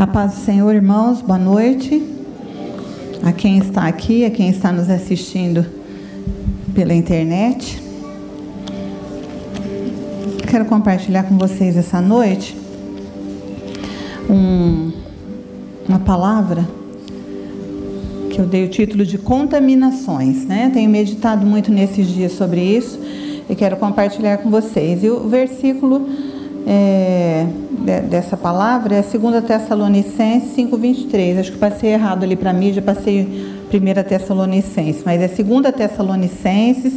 A paz do Senhor, irmãos, boa noite. A quem está aqui, a quem está nos assistindo pela internet. Quero compartilhar com vocês essa noite um, uma palavra que eu dei o título de contaminações, né? Tenho meditado muito nesses dias sobre isso e quero compartilhar com vocês. E o versículo é, dessa palavra é 2 Tessalonicenses 5,23. Acho que passei errado ali para mim, já passei 1 Tessalonicenses, mas é 2 Tessalonicenses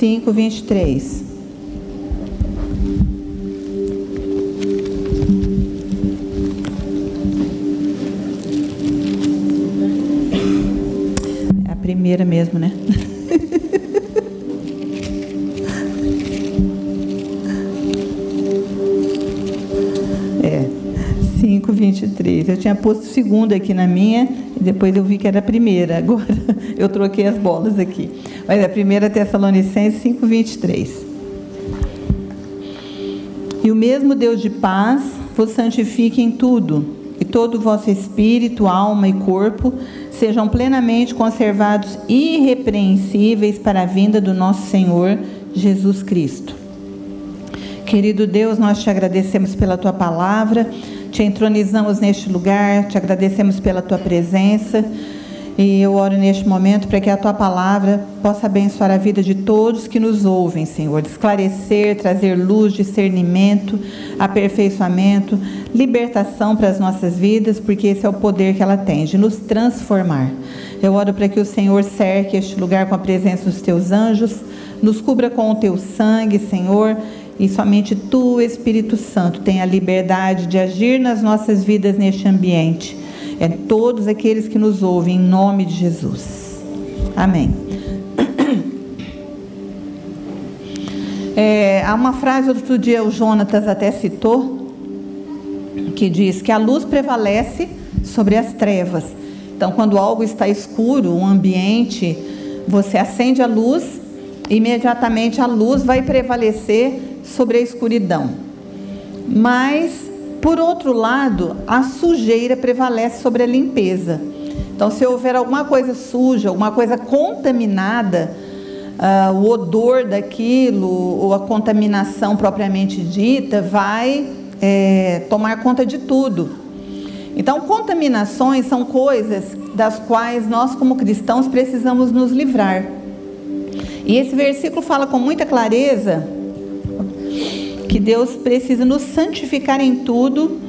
5,23. É a primeira mesmo, né? 23. Eu tinha posto segunda aqui na minha, e depois eu vi que era a primeira. Agora eu troquei as bolas aqui. Mas é a primeira Tessalonicenses 5, 23. E o mesmo Deus de paz vos santifique em tudo, e todo o vosso espírito, alma e corpo sejam plenamente conservados irrepreensíveis para a vinda do nosso Senhor Jesus Cristo. Querido Deus, nós te agradecemos pela tua palavra. Te entronizamos neste lugar, te agradecemos pela tua presença. E eu oro neste momento para que a tua palavra possa abençoar a vida de todos que nos ouvem, Senhor. Esclarecer, trazer luz, discernimento, aperfeiçoamento, libertação para as nossas vidas, porque esse é o poder que ela tem, de nos transformar. Eu oro para que o Senhor cerque este lugar com a presença dos teus anjos, nos cubra com o teu sangue, Senhor e somente tu, Espírito Santo, tem a liberdade de agir nas nossas vidas neste ambiente. É todos aqueles que nos ouvem, em nome de Jesus. Amém. É, há uma frase, outro dia o Jonatas até citou, que diz que a luz prevalece sobre as trevas. Então, quando algo está escuro, um ambiente, você acende a luz, imediatamente a luz vai prevalecer sobre a escuridão. Mas, por outro lado, a sujeira prevalece sobre a limpeza. Então, se houver alguma coisa suja, alguma coisa contaminada, uh, o odor daquilo ou a contaminação propriamente dita vai é, tomar conta de tudo. Então, contaminações são coisas das quais nós, como cristãos, precisamos nos livrar. E esse versículo fala com muita clareza que Deus precisa nos santificar em tudo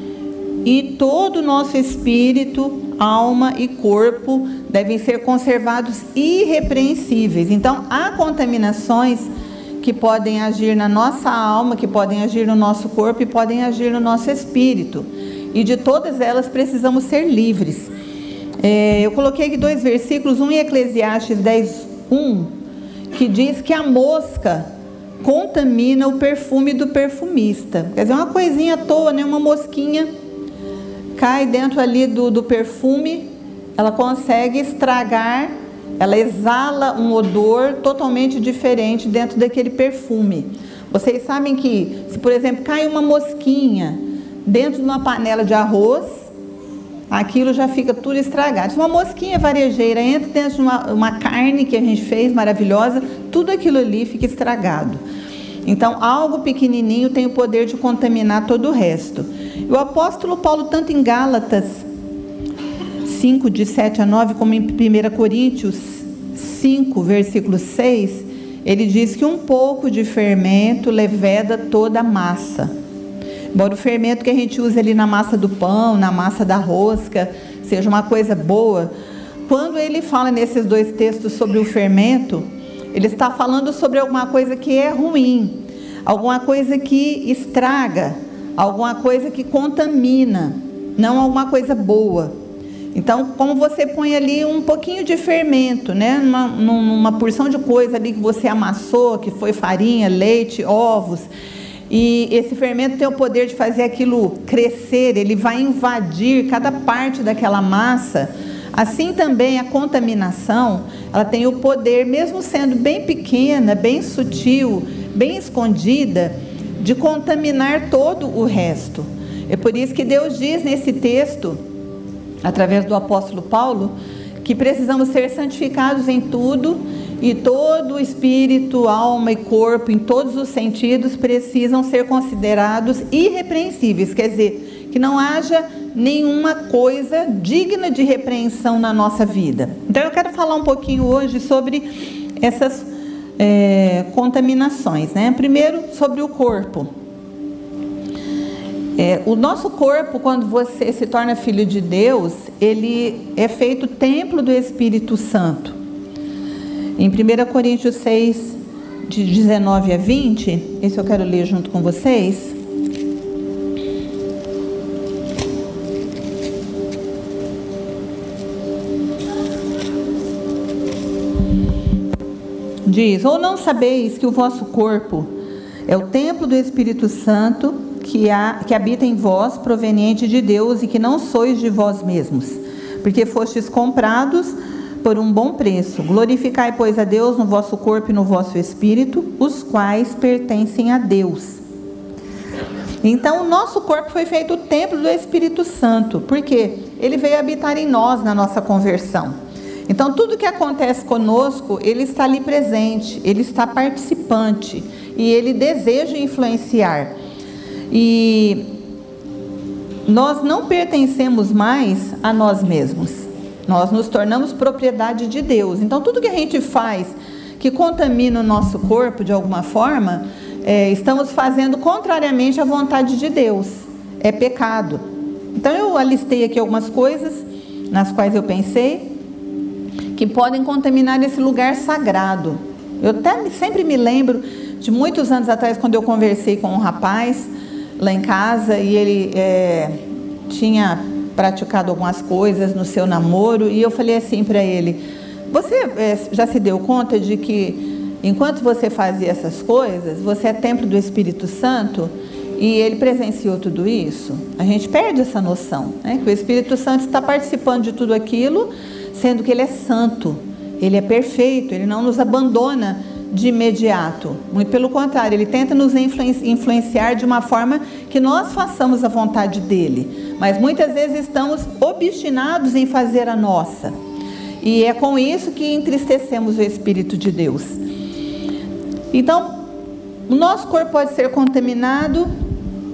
e todo o nosso espírito, alma e corpo devem ser conservados irrepreensíveis. Então, há contaminações que podem agir na nossa alma, que podem agir no nosso corpo e podem agir no nosso espírito. E de todas elas precisamos ser livres. É, eu coloquei aqui dois versículos, um em Eclesiastes 10, 1, que diz que a mosca contamina o perfume do perfumista. Quer dizer, uma coisinha à toa, né? uma mosquinha cai dentro ali do, do perfume, ela consegue estragar, ela exala um odor totalmente diferente dentro daquele perfume. Vocês sabem que, se por exemplo cai uma mosquinha dentro de uma panela de arroz, aquilo já fica tudo estragado. Uma mosquinha varejeira entra dentro de uma, uma carne que a gente fez maravilhosa, tudo aquilo ali fica estragado. Então, algo pequenininho tem o poder de contaminar todo o resto. O apóstolo Paulo, tanto em Gálatas 5, de 7 a 9, como em 1 Coríntios 5, versículo 6, ele diz que um pouco de fermento leveda toda a massa. Embora o fermento que a gente usa ali na massa do pão, na massa da rosca, seja uma coisa boa, quando ele fala nesses dois textos sobre o fermento, ele está falando sobre alguma coisa que é ruim, alguma coisa que estraga, alguma coisa que contamina, não alguma coisa boa. Então, como você põe ali um pouquinho de fermento, né? Numa, numa porção de coisa ali que você amassou, que foi farinha, leite, ovos, e esse fermento tem o poder de fazer aquilo crescer, ele vai invadir cada parte daquela massa Assim também a contaminação, ela tem o poder, mesmo sendo bem pequena, bem sutil, bem escondida, de contaminar todo o resto. É por isso que Deus diz nesse texto, através do apóstolo Paulo, que precisamos ser santificados em tudo e todo o espírito, alma e corpo, em todos os sentidos, precisam ser considerados irrepreensíveis. Quer dizer, que não haja nenhuma coisa digna de repreensão na nossa vida. Então eu quero falar um pouquinho hoje sobre essas é, contaminações. Né? Primeiro, sobre o corpo. É, o nosso corpo, quando você se torna filho de Deus, ele é feito templo do Espírito Santo. Em 1 Coríntios 6, de 19 a 20, esse eu quero ler junto com vocês. Diz: Ou não sabeis que o vosso corpo é o templo do Espírito Santo que, há, que habita em vós, proveniente de Deus, e que não sois de vós mesmos, porque fostes comprados por um bom preço. Glorificai, pois, a Deus no vosso corpo e no vosso espírito, os quais pertencem a Deus. Então, o nosso corpo foi feito o templo do Espírito Santo, porque ele veio habitar em nós na nossa conversão. Então, tudo que acontece conosco, ele está ali presente, ele está participante e ele deseja influenciar. E nós não pertencemos mais a nós mesmos. Nós nos tornamos propriedade de Deus. Então, tudo que a gente faz que contamina o nosso corpo de alguma forma, é, estamos fazendo contrariamente à vontade de Deus. É pecado. Então, eu alistei aqui algumas coisas nas quais eu pensei que podem contaminar esse lugar sagrado. Eu até sempre me lembro de muitos anos atrás, quando eu conversei com um rapaz lá em casa e ele é, tinha praticado algumas coisas no seu namoro e eu falei assim para ele: Você é, já se deu conta de que enquanto você fazia essas coisas, você é templo do Espírito Santo? E ele presenciou tudo isso. A gente perde essa noção, né? Que o Espírito Santo está participando de tudo aquilo, sendo que ele é santo, ele é perfeito, ele não nos abandona de imediato. Muito pelo contrário, ele tenta nos influenciar de uma forma que nós façamos a vontade dele. Mas muitas vezes estamos obstinados em fazer a nossa. E é com isso que entristecemos o Espírito de Deus. Então, o nosso corpo pode ser contaminado.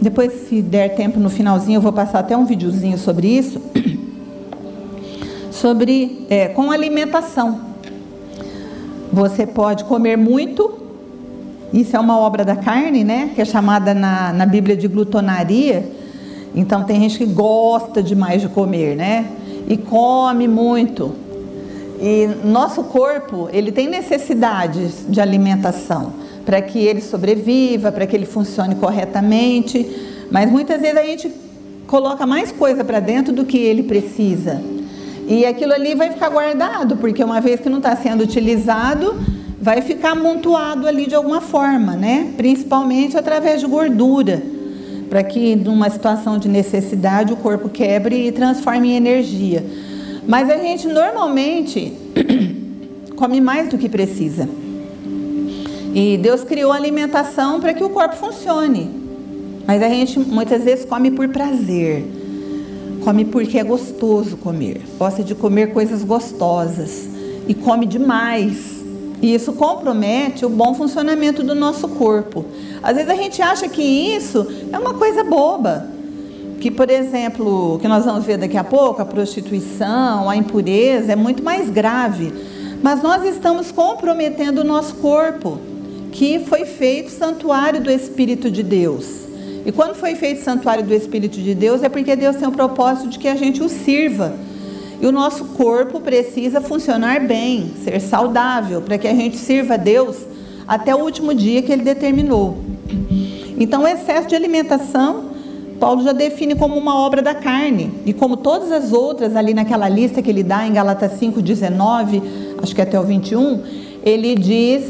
Depois, se der tempo no finalzinho, eu vou passar até um videozinho sobre isso. Sobre é, com alimentação. Você pode comer muito, isso é uma obra da carne, né? Que é chamada na, na Bíblia de glutonaria. Então tem gente que gosta demais de comer, né? E come muito. E nosso corpo, ele tem necessidades de alimentação para que ele sobreviva, para que ele funcione corretamente. Mas muitas vezes a gente coloca mais coisa para dentro do que ele precisa. E aquilo ali vai ficar guardado, porque uma vez que não está sendo utilizado, vai ficar amontoado ali de alguma forma, né? Principalmente através de gordura, para que numa situação de necessidade o corpo quebre e transforme em energia. Mas a gente normalmente come mais do que precisa. E Deus criou a alimentação para que o corpo funcione. Mas a gente muitas vezes come por prazer come porque é gostoso comer, gosta de comer coisas gostosas e come demais. E isso compromete o bom funcionamento do nosso corpo. Às vezes a gente acha que isso é uma coisa boba. Que, por exemplo, que nós vamos ver daqui a pouco, a prostituição, a impureza é muito mais grave. Mas nós estamos comprometendo o nosso corpo, que foi feito santuário do Espírito de Deus. E quando foi feito o santuário do Espírito de Deus, é porque Deus tem o propósito de que a gente o sirva. E o nosso corpo precisa funcionar bem, ser saudável, para que a gente sirva a Deus até o último dia que ele determinou. Então, o excesso de alimentação, Paulo já define como uma obra da carne. E como todas as outras ali naquela lista que ele dá em Galatas 5:19, acho que até o 21, ele diz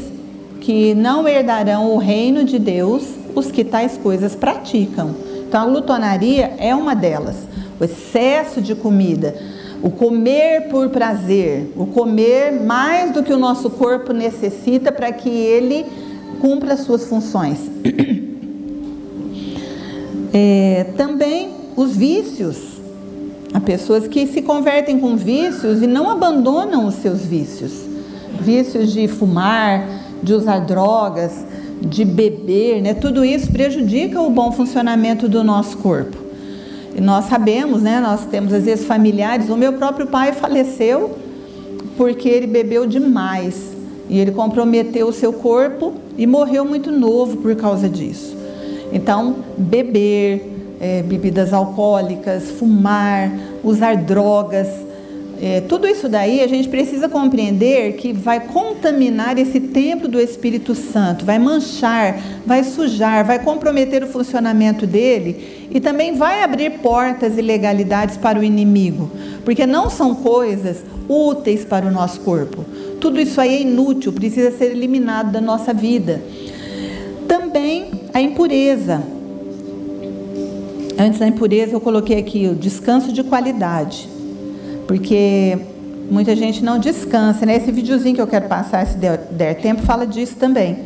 que não herdarão o reino de Deus os que tais coisas praticam. Então, a glutonaria é uma delas. O excesso de comida, o comer por prazer, o comer mais do que o nosso corpo necessita para que ele cumpra as suas funções. É, também os vícios. Há pessoas que se convertem com vícios e não abandonam os seus vícios. Vícios de fumar, de usar drogas, de beber, né? Tudo isso prejudica o bom funcionamento do nosso corpo. E nós sabemos, né? Nós temos às vezes familiares. O meu próprio pai faleceu porque ele bebeu demais e ele comprometeu o seu corpo e morreu muito novo por causa disso. Então, beber, é, bebidas alcoólicas, fumar, usar drogas, é, tudo isso daí a gente precisa compreender que vai contaminar esse templo do Espírito Santo, vai manchar, vai sujar, vai comprometer o funcionamento dele e também vai abrir portas e legalidades para o inimigo, porque não são coisas úteis para o nosso corpo. Tudo isso aí é inútil, precisa ser eliminado da nossa vida. Também a impureza. Antes da impureza, eu coloquei aqui o descanso de qualidade porque muita gente não descansa. Né? Esse videozinho que eu quero passar, se der, der tempo, fala disso também.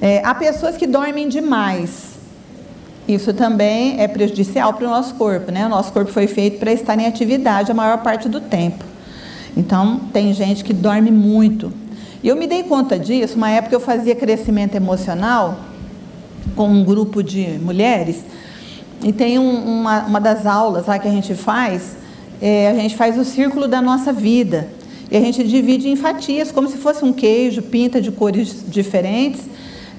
É, há pessoas que dormem demais. Isso também é prejudicial para o nosso corpo. Né? O nosso corpo foi feito para estar em atividade a maior parte do tempo. Então, tem gente que dorme muito. E eu me dei conta disso, uma época eu fazia crescimento emocional com um grupo de mulheres, e tem um, uma, uma das aulas lá que a gente faz, é, a gente faz o círculo da nossa vida. E a gente divide em fatias, como se fosse um queijo, pinta de cores diferentes,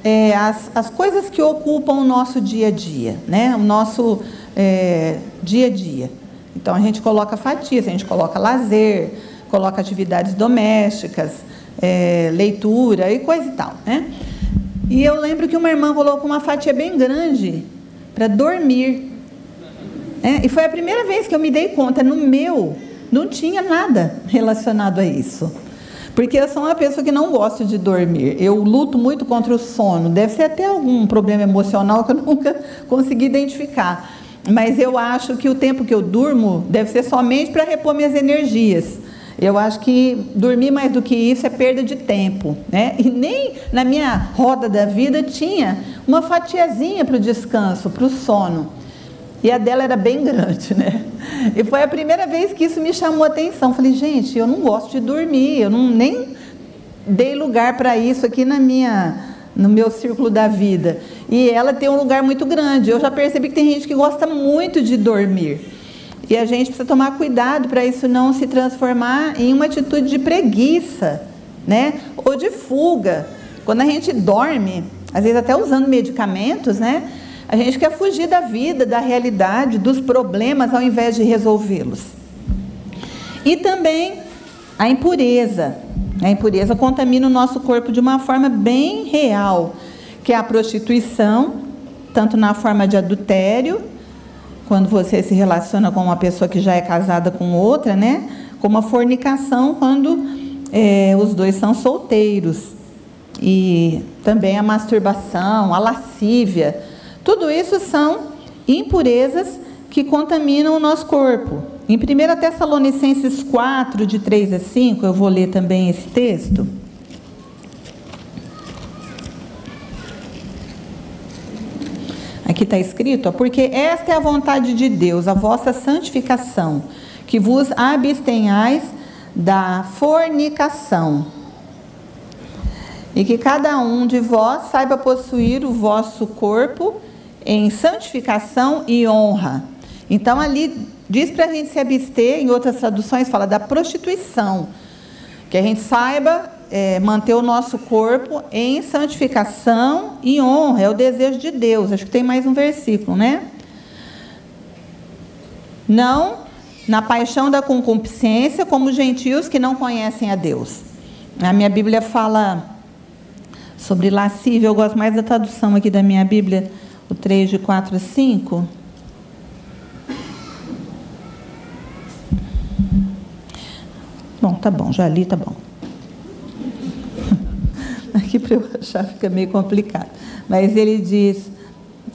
é, as, as coisas que ocupam o nosso dia a dia, né? o nosso é, dia a dia. Então a gente coloca fatias, a gente coloca lazer, coloca atividades domésticas, é, leitura e coisa e tal. Né? E eu lembro que uma irmã colocou uma fatia bem grande para dormir. É, e foi a primeira vez que eu me dei conta, no meu, não tinha nada relacionado a isso. Porque eu sou uma pessoa que não gosta de dormir. Eu luto muito contra o sono. Deve ser até algum problema emocional que eu nunca consegui identificar. Mas eu acho que o tempo que eu durmo deve ser somente para repor minhas energias. Eu acho que dormir mais do que isso é perda de tempo. Né? E nem na minha roda da vida tinha uma fatiazinha para o descanso, para o sono. E a dela era bem grande, né? E foi a primeira vez que isso me chamou a atenção. Falei, gente, eu não gosto de dormir, eu não, nem dei lugar para isso aqui na minha, no meu círculo da vida. E ela tem um lugar muito grande. Eu já percebi que tem gente que gosta muito de dormir. E a gente precisa tomar cuidado para isso não se transformar em uma atitude de preguiça, né? Ou de fuga. Quando a gente dorme, às vezes até usando medicamentos, né? A gente quer fugir da vida, da realidade, dos problemas, ao invés de resolvê-los. E também a impureza. A impureza contamina o nosso corpo de uma forma bem real, que é a prostituição, tanto na forma de adultério, quando você se relaciona com uma pessoa que já é casada com outra, né? Como a fornicação, quando é, os dois são solteiros. E também a masturbação, a lascívia tudo isso são impurezas que contaminam o nosso corpo. Em 1 Tessalonicenses 4, de 3 a 5, eu vou ler também esse texto. Aqui está escrito, porque esta é a vontade de Deus, a vossa santificação, que vos abstenhais da fornicação e que cada um de vós saiba possuir o vosso corpo em santificação e honra. Então ali diz para a gente se abster, em outras traduções fala da prostituição, que a gente saiba é, manter o nosso corpo em santificação e honra, é o desejo de Deus. Acho que tem mais um versículo, né? Não na paixão da concupiscência, como gentios que não conhecem a Deus. A minha Bíblia fala sobre lascívia, eu gosto mais da tradução aqui da minha Bíblia o 3 de 4 a 5. Bom, tá bom, já li, tá bom. Aqui para eu achar fica meio complicado. Mas ele diz,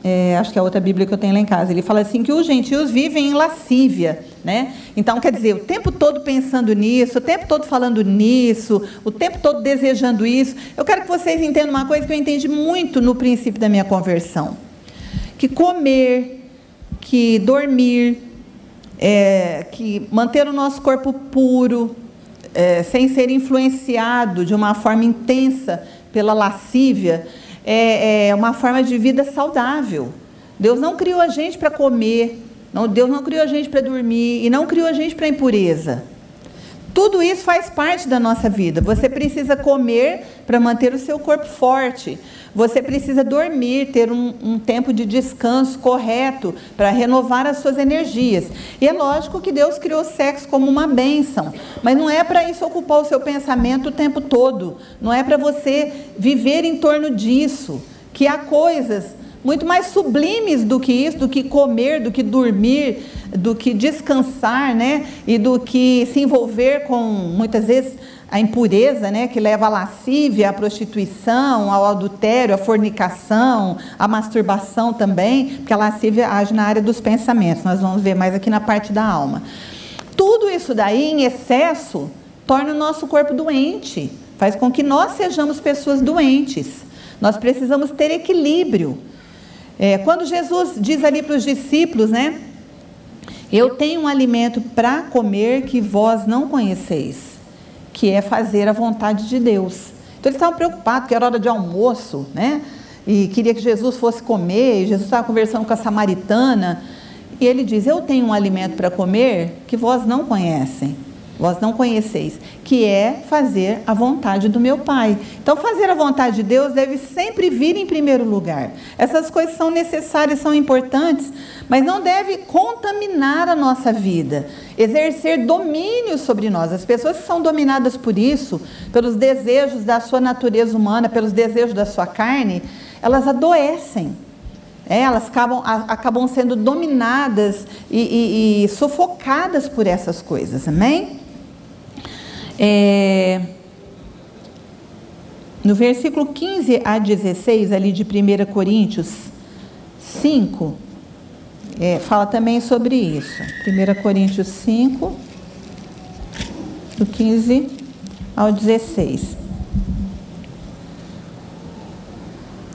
é, acho que é a outra Bíblia que eu tenho lá em casa, ele fala assim que os gentios vivem em lascívia, né? Então, quer dizer, o tempo todo pensando nisso, o tempo todo falando nisso, o tempo todo desejando isso. Eu quero que vocês entendam uma coisa que eu entendi muito no princípio da minha conversão que comer, que dormir, é, que manter o nosso corpo puro, é, sem ser influenciado de uma forma intensa pela lascívia, é, é uma forma de vida saudável. Deus não criou a gente para comer, não, Deus não criou a gente para dormir e não criou a gente para impureza. Tudo isso faz parte da nossa vida. Você precisa comer para manter o seu corpo forte. Você precisa dormir, ter um, um tempo de descanso correto para renovar as suas energias. E é lógico que Deus criou o sexo como uma bênção, mas não é para isso ocupar o seu pensamento o tempo todo. Não é para você viver em torno disso. Que há coisas muito mais sublimes do que isso, do que comer, do que dormir, do que descansar, né? E do que se envolver com muitas vezes a impureza, né, que leva à lascívia, à prostituição, ao adultério, à fornicação, à masturbação também, porque a lascívia age na área dos pensamentos. Nós vamos ver mais aqui na parte da alma. Tudo isso daí em excesso torna o nosso corpo doente, faz com que nós sejamos pessoas doentes. Nós precisamos ter equilíbrio. É, quando Jesus diz ali para os discípulos, né? Eu tenho um alimento para comer que vós não conheceis que é fazer a vontade de Deus. Então eles estavam preocupados, que era hora de almoço, né? E queria que Jesus fosse comer, e Jesus estava conversando com a samaritana, e ele diz: Eu tenho um alimento para comer que vós não conhecem vós não conheceis, que é fazer a vontade do meu Pai. Então, fazer a vontade de Deus deve sempre vir em primeiro lugar. Essas coisas são necessárias, são importantes, mas não deve contaminar a nossa vida, exercer domínio sobre nós. As pessoas que são dominadas por isso, pelos desejos da sua natureza humana, pelos desejos da sua carne, elas adoecem. É, elas acabam, acabam sendo dominadas e, e, e sufocadas por essas coisas, amém? É, no versículo 15 a 16, ali de 1 Coríntios 5, é, fala também sobre isso. 1 Coríntios 5, do 15 ao 16.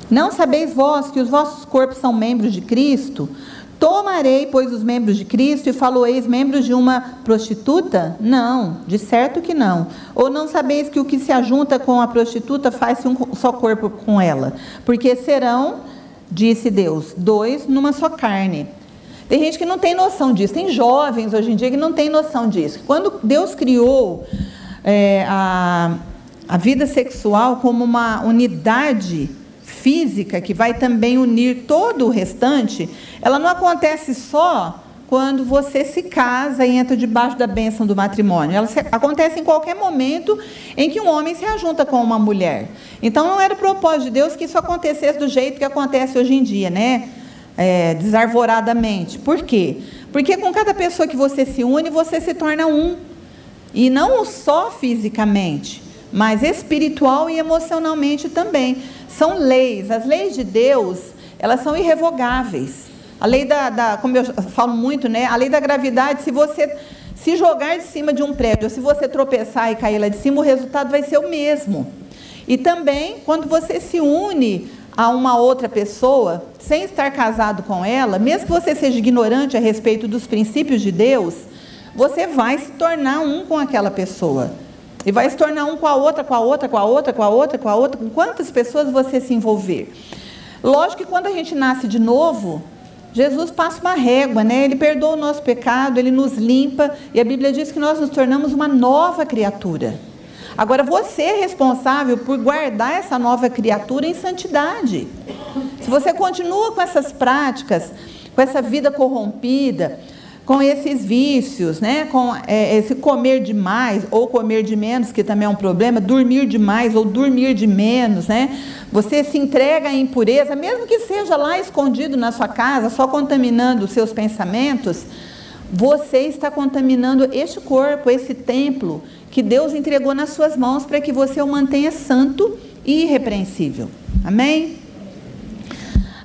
Não sabeis vós que os vossos corpos são membros de Cristo? Tomarei, pois, os membros de Cristo e faloeis membros de uma prostituta? Não, de certo que não. Ou não sabeis que o que se ajunta com a prostituta faz-se um só corpo com ela? Porque serão, disse Deus, dois numa só carne. Tem gente que não tem noção disso, tem jovens hoje em dia que não tem noção disso. Quando Deus criou é, a, a vida sexual como uma unidade física que vai também unir todo o restante, ela não acontece só quando você se casa e entra debaixo da bênção do matrimônio. Ela acontece em qualquer momento em que um homem se ajunta com uma mulher. Então não era o propósito de Deus que isso acontecesse do jeito que acontece hoje em dia, né? É, desarvoradamente. Por quê? Porque com cada pessoa que você se une, você se torna um. E não só fisicamente, mas espiritual e emocionalmente também. São leis. As leis de Deus, elas são irrevogáveis. A lei da, da, como eu falo muito, né? A lei da gravidade, se você se jogar de cima de um prédio, se você tropeçar e cair lá de cima, o resultado vai ser o mesmo. E também, quando você se une a uma outra pessoa, sem estar casado com ela, mesmo que você seja ignorante a respeito dos princípios de Deus, você vai se tornar um com aquela pessoa. E vai se tornar um com a outra, com a outra, com a outra, com a outra, com a outra, com quantas pessoas você se envolver. Lógico que quando a gente nasce de novo, Jesus passa uma régua, né? Ele perdoa o nosso pecado, ele nos limpa, e a Bíblia diz que nós nos tornamos uma nova criatura. Agora você é responsável por guardar essa nova criatura em santidade. Se você continua com essas práticas, com essa vida corrompida, com esses vícios, né? com é, esse comer demais ou comer de menos, que também é um problema, dormir demais ou dormir de menos, né? Você se entrega à impureza, mesmo que seja lá escondido na sua casa, só contaminando os seus pensamentos, você está contaminando este corpo, esse templo que Deus entregou nas suas mãos para que você o mantenha santo e irrepreensível. Amém?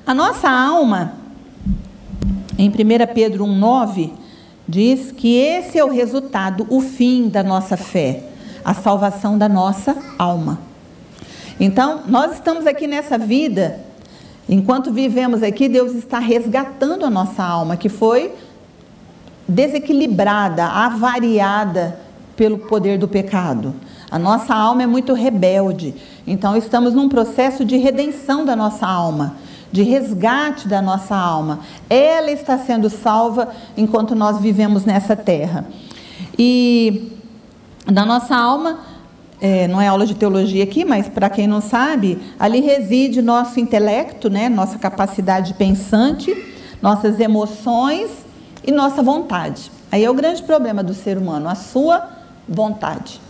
A nossa alma em 1 Pedro 1,9, diz que esse é o resultado, o fim da nossa fé, a salvação da nossa alma. Então, nós estamos aqui nessa vida Enquanto vivemos aqui, Deus está resgatando a nossa alma, que foi desequilibrada, avariada pelo poder do pecado. A nossa alma é muito rebelde. Então estamos num processo de redenção da nossa alma, de resgate da nossa alma. Ela está sendo salva enquanto nós vivemos nessa terra. E na nossa alma, é, não é aula de teologia aqui, mas para quem não sabe, ali reside nosso intelecto, né, nossa capacidade pensante, nossas emoções e nossa vontade. Aí é o grande problema do ser humano, a sua vontade.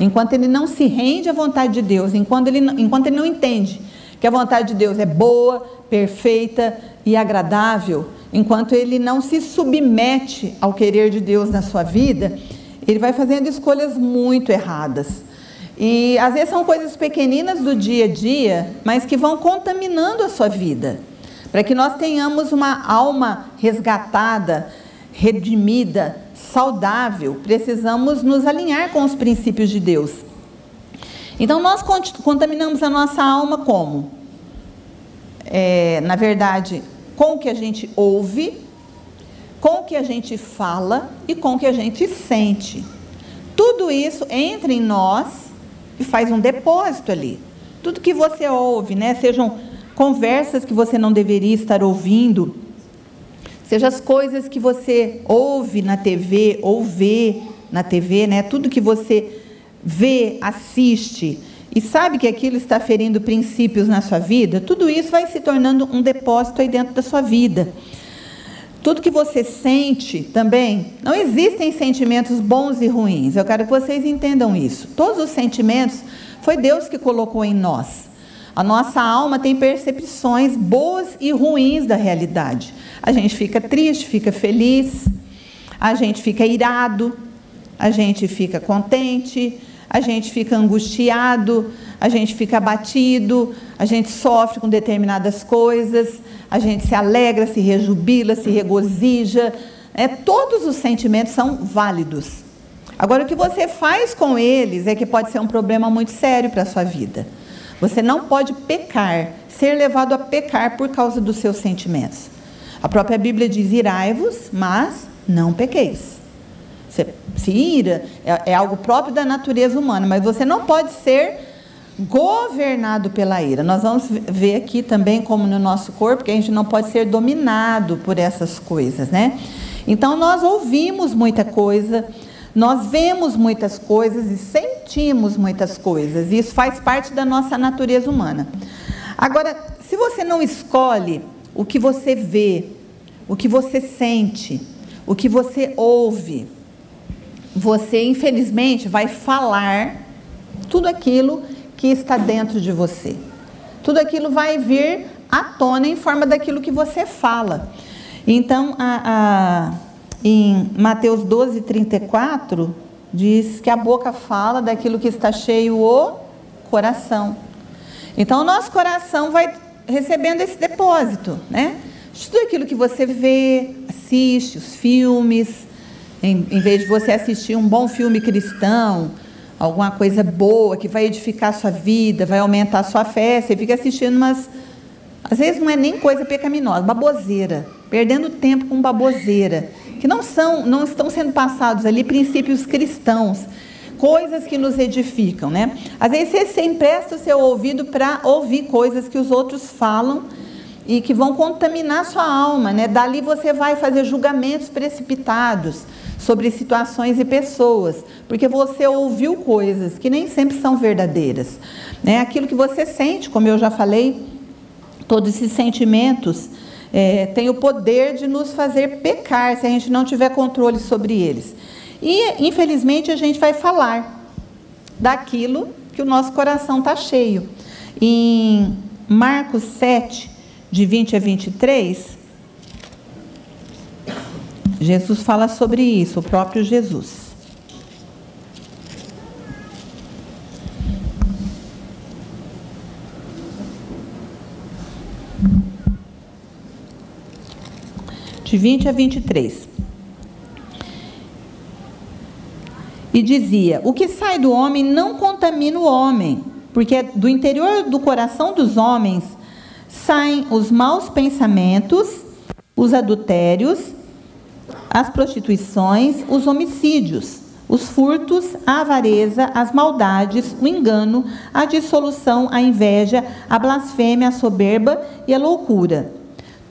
Enquanto ele não se rende à vontade de Deus, enquanto ele, enquanto ele não entende que a vontade de Deus é boa, perfeita e agradável, enquanto ele não se submete ao querer de Deus na sua vida, ele vai fazendo escolhas muito erradas. E às vezes são coisas pequeninas do dia a dia, mas que vão contaminando a sua vida. Para que nós tenhamos uma alma resgatada, redimida, saudável, precisamos nos alinhar com os princípios de Deus. Então, nós contaminamos a nossa alma como? É, na verdade, com o que a gente ouve, com o que a gente fala e com o que a gente sente. Tudo isso entra em nós e faz um depósito ali. Tudo que você ouve, né? Sejam conversas que você não deveria estar ouvindo, seja as coisas que você ouve na TV ou vê na TV, né? Tudo que você vê, assiste e sabe que aquilo está ferindo princípios na sua vida, tudo isso vai se tornando um depósito aí dentro da sua vida. Tudo que você sente também, não existem sentimentos bons e ruins. Eu quero que vocês entendam isso. Todos os sentimentos foi Deus que colocou em nós. A nossa alma tem percepções boas e ruins da realidade. A gente fica triste, fica feliz, a gente fica irado, a gente fica contente, a gente fica angustiado, a gente fica abatido, a gente sofre com determinadas coisas, a gente se alegra, se rejubila, se regozija. É, todos os sentimentos são válidos. Agora, o que você faz com eles é que pode ser um problema muito sério para a sua vida. Você não pode pecar, ser levado a pecar por causa dos seus sentimentos. A própria Bíblia diz: irai-vos, mas não pequeis. Se ira é, é algo próprio da natureza humana, mas você não pode ser governado pela ira. Nós vamos ver aqui também, como no nosso corpo, que a gente não pode ser dominado por essas coisas, né? Então, nós ouvimos muita coisa, nós vemos muitas coisas e sentimos muitas coisas. E isso faz parte da nossa natureza humana. Agora, se você não escolhe o que você vê, o que você sente, o que você ouve, você infelizmente vai falar tudo aquilo que está dentro de você. Tudo aquilo vai vir à tona em forma daquilo que você fala. Então, a, a em Mateus 12, 34, diz que a boca fala daquilo que está cheio o coração. Então, o nosso coração vai recebendo esse depósito, né? Tudo aquilo que você vê, assiste, os filmes, em, em vez de você assistir um bom filme cristão, alguma coisa boa que vai edificar a sua vida, vai aumentar a sua fé, você fica assistindo umas. Às vezes não é nem coisa pecaminosa, baboseira, perdendo tempo com baboseira que não são, não estão sendo passados ali princípios cristãos, coisas que nos edificam, né? Às vezes você empresta o seu ouvido para ouvir coisas que os outros falam e que vão contaminar sua alma, né? Dali você vai fazer julgamentos precipitados sobre situações e pessoas, porque você ouviu coisas que nem sempre são verdadeiras, né? Aquilo que você sente, como eu já falei, todos esses sentimentos é, tem o poder de nos fazer pecar se a gente não tiver controle sobre eles. E, infelizmente, a gente vai falar daquilo que o nosso coração está cheio. Em Marcos 7, de 20 a 23, Jesus fala sobre isso, o próprio Jesus. de 20 a 23. E dizia: O que sai do homem não contamina o homem, porque do interior do coração dos homens saem os maus pensamentos, os adultérios, as prostituições, os homicídios, os furtos, a avareza, as maldades, o engano, a dissolução, a inveja, a blasfêmia, a soberba e a loucura.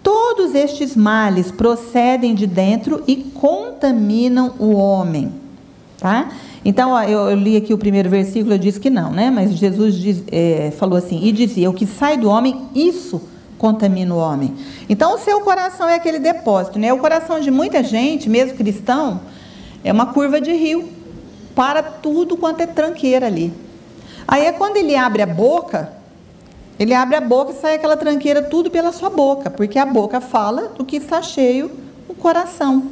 Todos estes males procedem de dentro e contaminam o homem. Tá? Então, ó, eu, eu, li aqui o primeiro versículo, eu disse que não, né? Mas Jesus diz, é, falou assim, e dizia, o que sai do homem, isso contamina o homem. Então, o seu coração é aquele depósito, né? O coração de muita gente, mesmo cristão, é uma curva de rio. Para tudo quanto é tranqueira ali. Aí é quando ele abre a boca, ele abre a boca e sai aquela tranqueira tudo pela sua boca, porque a boca fala do que está cheio o coração.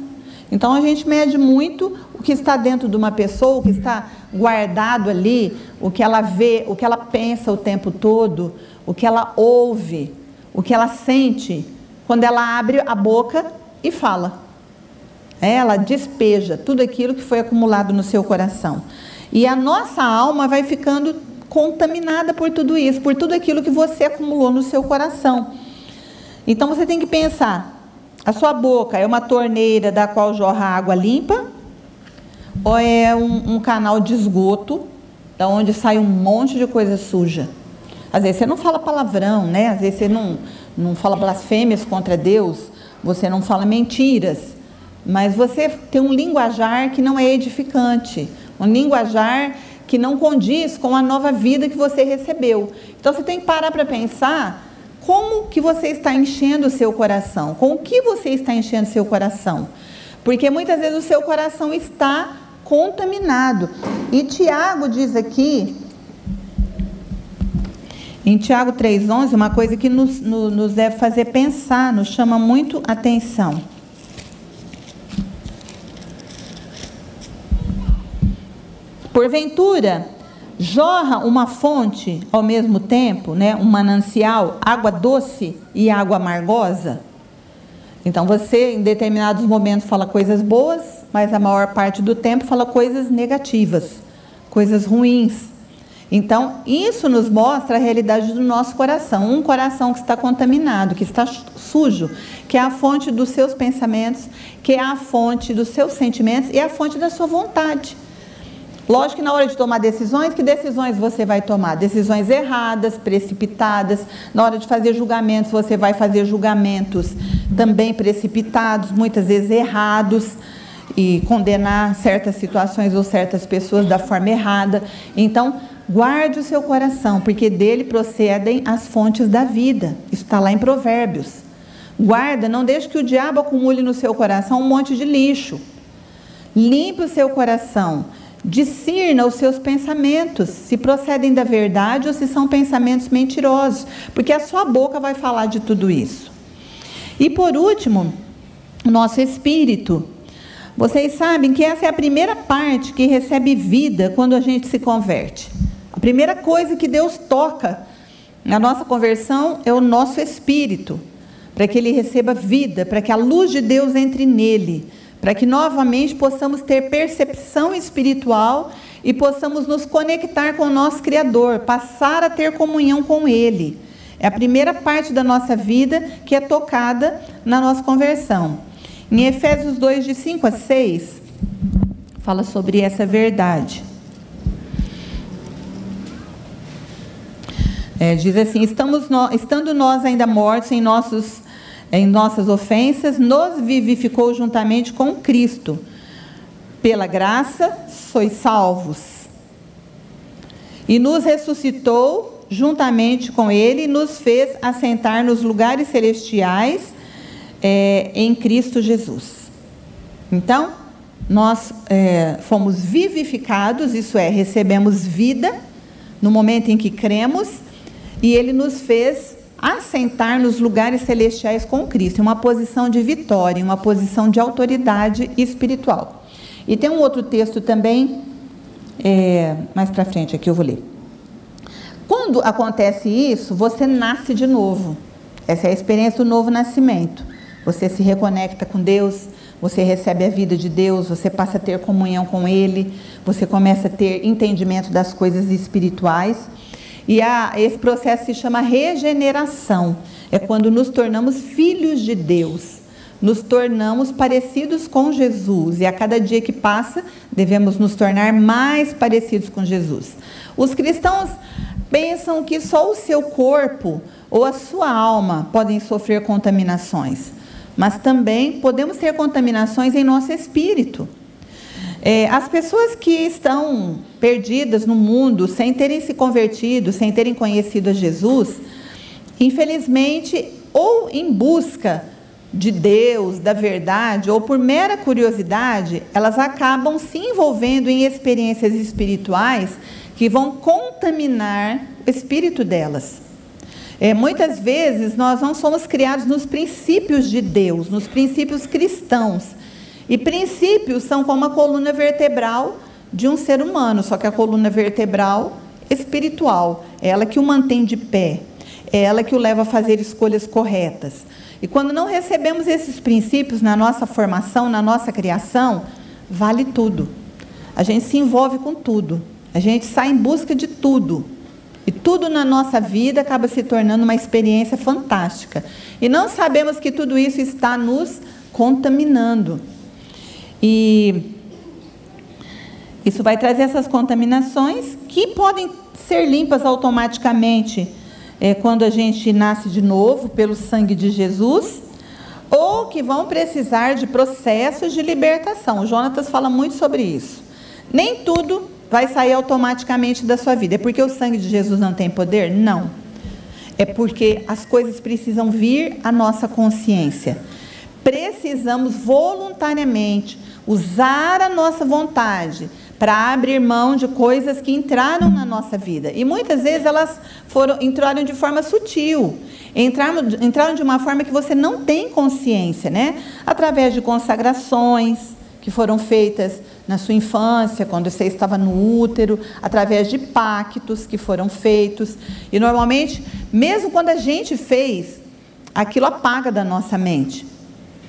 Então a gente mede muito o que está dentro de uma pessoa, o que está guardado ali, o que ela vê, o que ela pensa o tempo todo, o que ela ouve, o que ela sente quando ela abre a boca e fala. Ela despeja tudo aquilo que foi acumulado no seu coração. E a nossa alma vai ficando contaminada por tudo isso, por tudo aquilo que você acumulou no seu coração. Então você tem que pensar: a sua boca é uma torneira da qual jorra água limpa? Ou é um, um canal de esgoto, da onde sai um monte de coisa suja? Às vezes você não fala palavrão, né? Às vezes você não, não fala blasfêmias contra Deus, você não fala mentiras, mas você tem um linguajar que não é edificante, um linguajar que não condiz com a nova vida que você recebeu. Então você tem que parar para pensar como que você está enchendo o seu coração, com o que você está enchendo o seu coração. Porque muitas vezes o seu coração está contaminado. E Tiago diz aqui, em Tiago 3,11, uma coisa que nos, nos deve fazer pensar, nos chama muito atenção. Porventura, jorra uma fonte ao mesmo tempo, né, um manancial, água doce e água amargosa? Então você, em determinados momentos, fala coisas boas, mas a maior parte do tempo fala coisas negativas, coisas ruins. Então, isso nos mostra a realidade do nosso coração. Um coração que está contaminado, que está sujo, que é a fonte dos seus pensamentos, que é a fonte dos seus sentimentos e a fonte da sua vontade. Lógico que na hora de tomar decisões, que decisões você vai tomar? Decisões erradas, precipitadas. Na hora de fazer julgamentos, você vai fazer julgamentos também precipitados, muitas vezes errados, e condenar certas situações ou certas pessoas da forma errada. Então, guarde o seu coração, porque dele procedem as fontes da vida. Isso está lá em Provérbios. Guarda, não deixe que o diabo acumule no seu coração um monte de lixo. Limpe o seu coração discirna os seus pensamentos, se procedem da verdade ou se são pensamentos mentirosos, porque a sua boca vai falar de tudo isso. E por último, o nosso espírito. Vocês sabem que essa é a primeira parte que recebe vida quando a gente se converte. Primeira coisa que Deus toca na nossa conversão é o nosso espírito, para que ele receba vida, para que a luz de Deus entre nele para que novamente possamos ter percepção espiritual e possamos nos conectar com o nosso Criador, passar a ter comunhão com Ele. É a primeira parte da nossa vida que é tocada na nossa conversão. Em Efésios 2, de 5 a 6, fala sobre essa verdade. É, diz assim: estamos no, estando nós ainda mortos em nossos em nossas ofensas, nos vivificou juntamente com Cristo. Pela graça sois salvos. E nos ressuscitou juntamente com Ele nos fez assentar nos lugares celestiais é, em Cristo Jesus. Então, nós é, fomos vivificados, isso é, recebemos vida no momento em que cremos, e Ele nos fez assentar nos lugares celestiais com Cristo, em uma posição de vitória, em uma posição de autoridade espiritual. E tem um outro texto também, é, mais para frente aqui eu vou ler. Quando acontece isso, você nasce de novo. Essa é a experiência do novo nascimento. Você se reconecta com Deus, você recebe a vida de Deus, você passa a ter comunhão com Ele, você começa a ter entendimento das coisas espirituais. E a, esse processo se chama regeneração. É quando nos tornamos filhos de Deus, nos tornamos parecidos com Jesus. E a cada dia que passa, devemos nos tornar mais parecidos com Jesus. Os cristãos pensam que só o seu corpo ou a sua alma podem sofrer contaminações, mas também podemos ter contaminações em nosso espírito. É, as pessoas que estão perdidas no mundo, sem terem se convertido, sem terem conhecido a Jesus, infelizmente, ou em busca de Deus, da verdade, ou por mera curiosidade, elas acabam se envolvendo em experiências espirituais que vão contaminar o espírito delas. É, muitas vezes nós não somos criados nos princípios de Deus, nos princípios cristãos. E princípios são como a coluna vertebral de um ser humano, só que a coluna vertebral espiritual, é ela que o mantém de pé, é ela que o leva a fazer escolhas corretas. E quando não recebemos esses princípios na nossa formação, na nossa criação, vale tudo. A gente se envolve com tudo. A gente sai em busca de tudo. E tudo na nossa vida acaba se tornando uma experiência fantástica. E não sabemos que tudo isso está nos contaminando. E isso vai trazer essas contaminações que podem ser limpas automaticamente é, quando a gente nasce de novo pelo sangue de Jesus, ou que vão precisar de processos de libertação. O Jonatas fala muito sobre isso. Nem tudo vai sair automaticamente da sua vida. É porque o sangue de Jesus não tem poder? Não. É porque as coisas precisam vir à nossa consciência. Precisamos voluntariamente usar a nossa vontade para abrir mão de coisas que entraram na nossa vida. E muitas vezes elas foram entraram de forma sutil. Entraram, entraram de uma forma que você não tem consciência, né? Através de consagrações que foram feitas na sua infância, quando você estava no útero, através de pactos que foram feitos. E normalmente, mesmo quando a gente fez, aquilo apaga da nossa mente.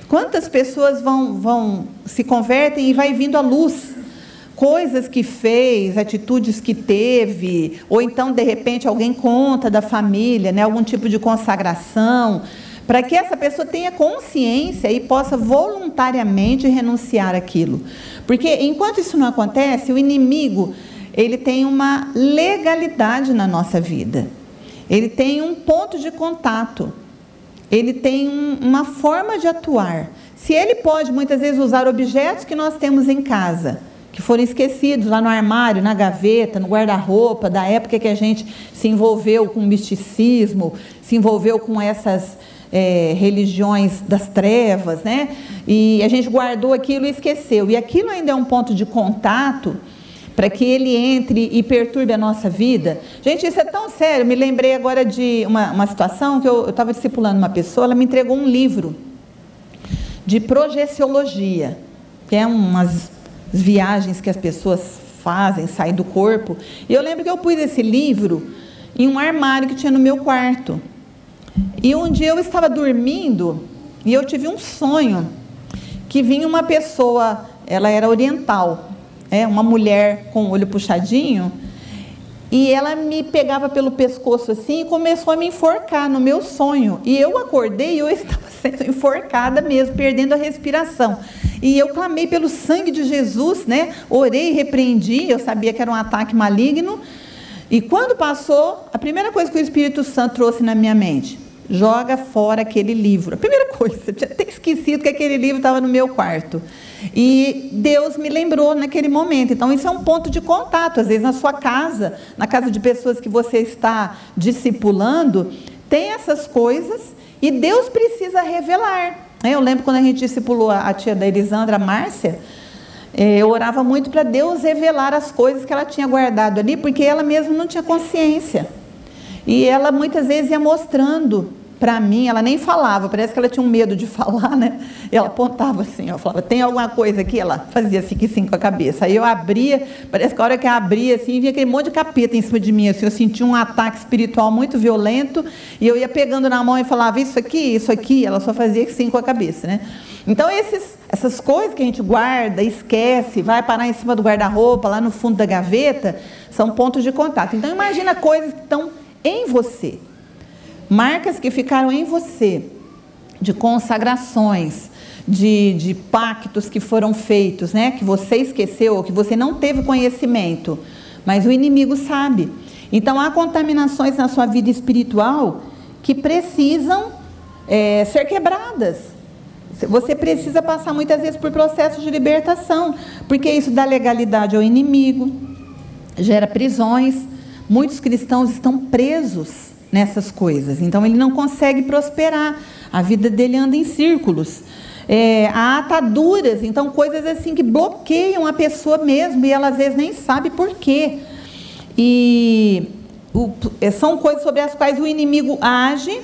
Quantas pessoas vão, vão se convertem e vai vindo à luz? Coisas que fez, atitudes que teve, ou então de repente alguém conta da família, né, algum tipo de consagração, para que essa pessoa tenha consciência e possa voluntariamente renunciar aquilo. Porque enquanto isso não acontece, o inimigo, ele tem uma legalidade na nossa vida. Ele tem um ponto de contato ele tem um, uma forma de atuar. Se ele pode muitas vezes usar objetos que nós temos em casa, que foram esquecidos lá no armário, na gaveta, no guarda-roupa, da época que a gente se envolveu com misticismo, se envolveu com essas é, religiões das trevas, né? E a gente guardou aquilo e esqueceu. E aquilo ainda é um ponto de contato para que ele entre e perturbe a nossa vida. Gente, isso é tão sério. Me lembrei agora de uma, uma situação que eu estava discipulando uma pessoa, ela me entregou um livro de projeciologia, que é umas viagens que as pessoas fazem, saem do corpo. E eu lembro que eu pus esse livro em um armário que tinha no meu quarto. E um dia eu estava dormindo e eu tive um sonho que vinha uma pessoa, ela era oriental, é, uma mulher com o olho puxadinho, e ela me pegava pelo pescoço assim e começou a me enforcar no meu sonho. E eu acordei e eu estava sendo enforcada mesmo, perdendo a respiração. E eu clamei pelo sangue de Jesus, né? Orei, repreendi, eu sabia que era um ataque maligno. E quando passou, a primeira coisa que o Espírito Santo trouxe na minha mente, joga fora aquele livro. A primeira coisa, eu tinha até esquecido que aquele livro estava no meu quarto. E Deus me lembrou naquele momento. Então, isso é um ponto de contato. Às vezes, na sua casa, na casa de pessoas que você está discipulando, tem essas coisas e Deus precisa revelar. Eu lembro quando a gente discipulou a tia da Elisandra, a Márcia, eh, eu orava muito para Deus revelar as coisas que ela tinha guardado ali, porque ela mesma não tinha consciência. E ela muitas vezes ia mostrando para mim, ela nem falava, parece que ela tinha um medo de falar, né? Ela apontava assim, eu falava, tem alguma coisa aqui? Ela fazia assim, assim com a cabeça. Aí eu abria, parece que a hora que eu abria, assim, vinha aquele monte de capeta em cima de mim, assim, eu sentia um ataque espiritual muito violento, e eu ia pegando na mão e falava, isso aqui, isso aqui, ela só fazia assim com a cabeça, né? Então, esses, essas coisas que a gente guarda, esquece, vai parar em cima do guarda-roupa, lá no fundo da gaveta, são pontos de contato. Então, imagina coisas que estão em você. Marcas que ficaram em você, de consagrações, de, de pactos que foram feitos, né? que você esqueceu, que você não teve conhecimento, mas o inimigo sabe. Então, há contaminações na sua vida espiritual que precisam é, ser quebradas. Você precisa passar muitas vezes por processos de libertação, porque isso dá legalidade ao inimigo, gera prisões. Muitos cristãos estão presos nessas coisas. Então ele não consegue prosperar. A vida dele anda em círculos. É, há ataduras, então coisas assim que bloqueiam a pessoa mesmo e ela às vezes nem sabe por quê. E o, é, são coisas sobre as quais o inimigo age.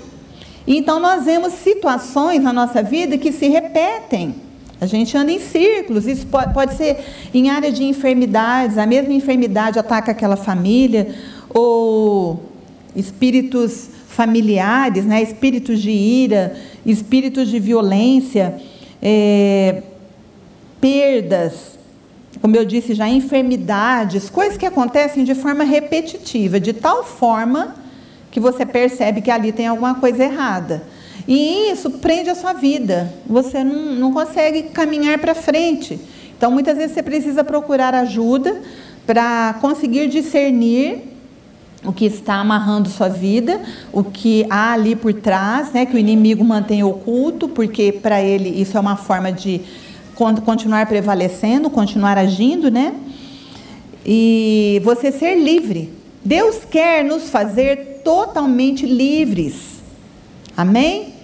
Então nós vemos situações na nossa vida que se repetem. A gente anda em círculos, isso pode, pode ser em área de enfermidades, a mesma enfermidade ataca aquela família, ou espíritos familiares, né, espíritos de ira, espíritos de violência, é, perdas, como eu disse já, enfermidades, coisas que acontecem de forma repetitiva, de tal forma que você percebe que ali tem alguma coisa errada. E isso prende a sua vida, você não, não consegue caminhar para frente. Então, muitas vezes você precisa procurar ajuda para conseguir discernir o que está amarrando sua vida, o que há ali por trás, né, que o inimigo mantém oculto, porque para ele isso é uma forma de continuar prevalecendo, continuar agindo, né? E você ser livre. Deus quer nos fazer totalmente livres. Amém?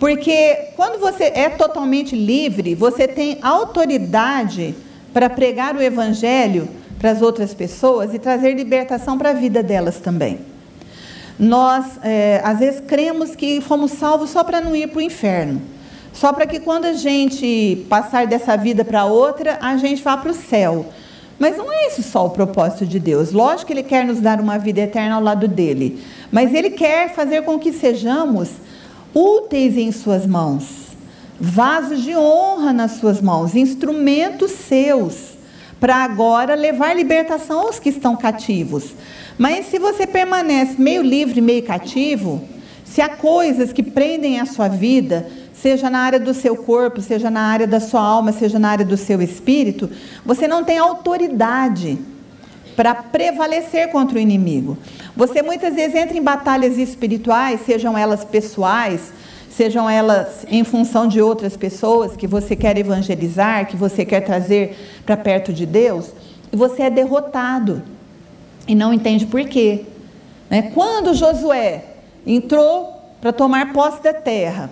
Porque quando você é totalmente livre, você tem autoridade para pregar o evangelho para as outras pessoas e trazer libertação para a vida delas também. Nós, é, às vezes, cremos que fomos salvos só para não ir para o inferno. Só para que quando a gente passar dessa vida para outra, a gente vá para o céu. Mas não é isso só o propósito de Deus. Lógico que Ele quer nos dar uma vida eterna ao lado dele. Mas Ele quer fazer com que sejamos úteis em Suas mãos, vasos de honra nas Suas mãos, instrumentos seus para agora levar libertação aos que estão cativos. Mas se você permanece meio livre, meio cativo, se há coisas que prendem a sua vida, seja na área do seu corpo, seja na área da sua alma, seja na área do seu espírito, você não tem autoridade para prevalecer contra o inimigo. Você muitas vezes entra em batalhas espirituais, sejam elas pessoais, sejam elas em função de outras pessoas que você quer evangelizar, que você quer trazer para perto de Deus, e você é derrotado e não entende por quê. Né? Quando Josué entrou para tomar posse da terra,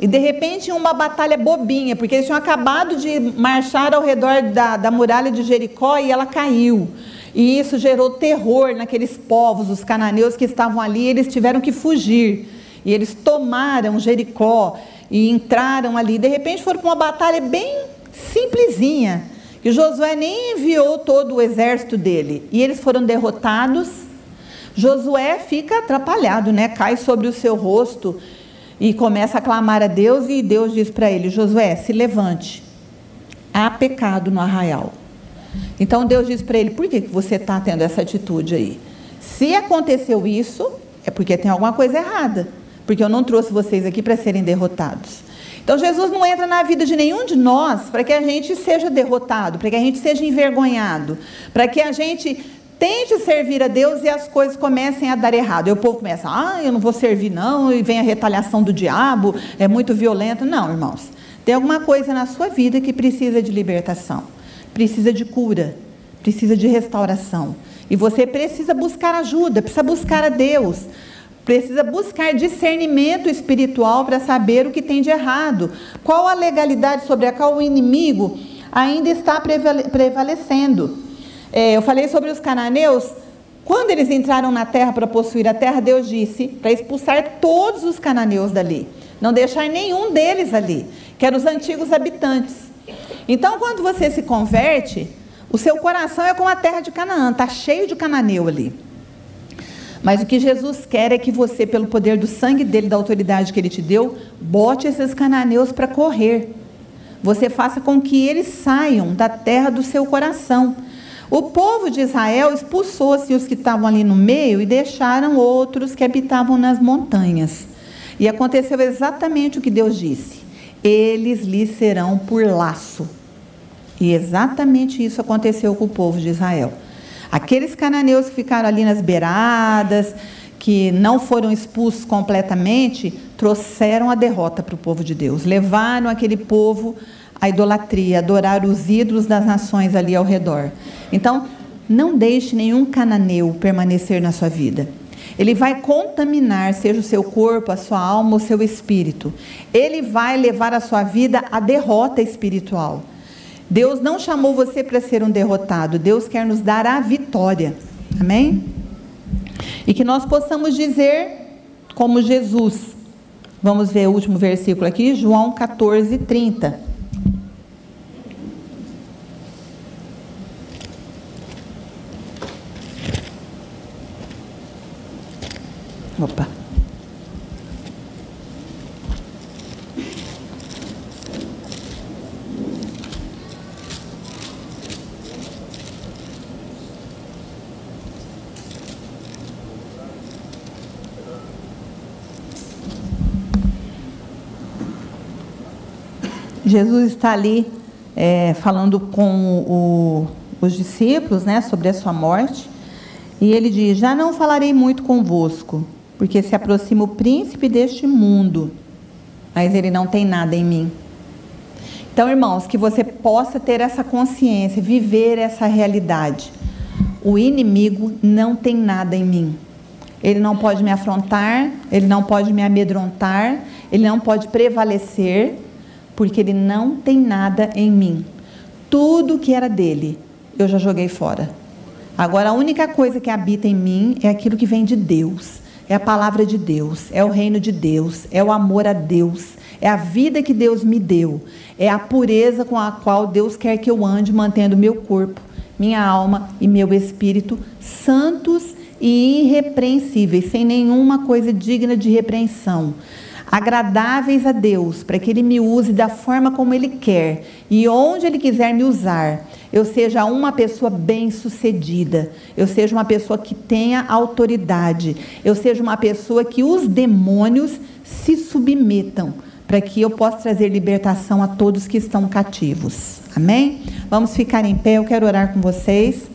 e de repente uma batalha bobinha, porque eles tinham acabado de marchar ao redor da, da muralha de Jericó e ela caiu. E isso gerou terror naqueles povos, os cananeus que estavam ali, eles tiveram que fugir. E eles tomaram Jericó e entraram ali. De repente foram para uma batalha bem simplesinha, que Josué nem enviou todo o exército dele. E eles foram derrotados. Josué fica atrapalhado, né? Cai sobre o seu rosto e começa a clamar a Deus e Deus diz para ele: Josué, se levante. Há pecado no arraial. Então Deus diz para ele: por que você está tendo essa atitude aí? Se aconteceu isso, é porque tem alguma coisa errada porque eu não trouxe vocês aqui para serem derrotados. Então Jesus não entra na vida de nenhum de nós para que a gente seja derrotado, para que a gente seja envergonhado, para que a gente tente servir a Deus e as coisas comecem a dar errado. E o povo começa, ah, eu não vou servir não, e vem a retaliação do diabo, é muito violento. Não, irmãos, tem alguma coisa na sua vida que precisa de libertação, precisa de cura, precisa de restauração. E você precisa buscar ajuda, precisa buscar a Deus Precisa buscar discernimento espiritual para saber o que tem de errado. Qual a legalidade sobre a qual o inimigo ainda está prevalecendo. É, eu falei sobre os cananeus. Quando eles entraram na terra para possuir a terra, Deus disse para expulsar todos os cananeus dali, não deixar nenhum deles ali, que eram os antigos habitantes. Então, quando você se converte, o seu coração é como a terra de Canaã, está cheio de cananeu ali. Mas o que Jesus quer é que você, pelo poder do sangue dele, da autoridade que ele te deu, bote esses cananeus para correr. Você faça com que eles saiam da terra do seu coração. O povo de Israel expulsou-se os que estavam ali no meio e deixaram outros que habitavam nas montanhas. E aconteceu exatamente o que Deus disse: eles lhes serão por laço. E exatamente isso aconteceu com o povo de Israel. Aqueles cananeus que ficaram ali nas beiradas, que não foram expulsos completamente, trouxeram a derrota para o povo de Deus. Levaram aquele povo à idolatria, adorar os ídolos das nações ali ao redor. Então, não deixe nenhum cananeu permanecer na sua vida. Ele vai contaminar, seja o seu corpo, a sua alma, o seu espírito. Ele vai levar a sua vida à derrota espiritual. Deus não chamou você para ser um derrotado, Deus quer nos dar a vitória. Amém? E que nós possamos dizer, como Jesus. Vamos ver o último versículo aqui, João 14, 30. Opa. Jesus está ali é, falando com o, os discípulos né, sobre a sua morte. E ele diz: Já não falarei muito convosco, porque se aproxima o príncipe deste mundo, mas ele não tem nada em mim. Então, irmãos, que você possa ter essa consciência, viver essa realidade. O inimigo não tem nada em mim. Ele não pode me afrontar, ele não pode me amedrontar, ele não pode prevalecer, porque ele não tem nada em mim. Tudo que era dele, eu já joguei fora. Agora, a única coisa que habita em mim é aquilo que vem de Deus. É a palavra de Deus, é o reino de Deus, é o amor a Deus, é a vida que Deus me deu, é a pureza com a qual Deus quer que eu ande, mantendo meu corpo, minha alma e meu espírito santos e irrepreensíveis, sem nenhuma coisa digna de repreensão agradáveis a Deus, para que Ele me use da forma como Ele quer e onde Ele quiser me usar. Eu seja uma pessoa bem-sucedida, eu seja uma pessoa que tenha autoridade, eu seja uma pessoa que os demônios se submetam, para que eu possa trazer libertação a todos que estão cativos. Amém? Vamos ficar em pé, eu quero orar com vocês.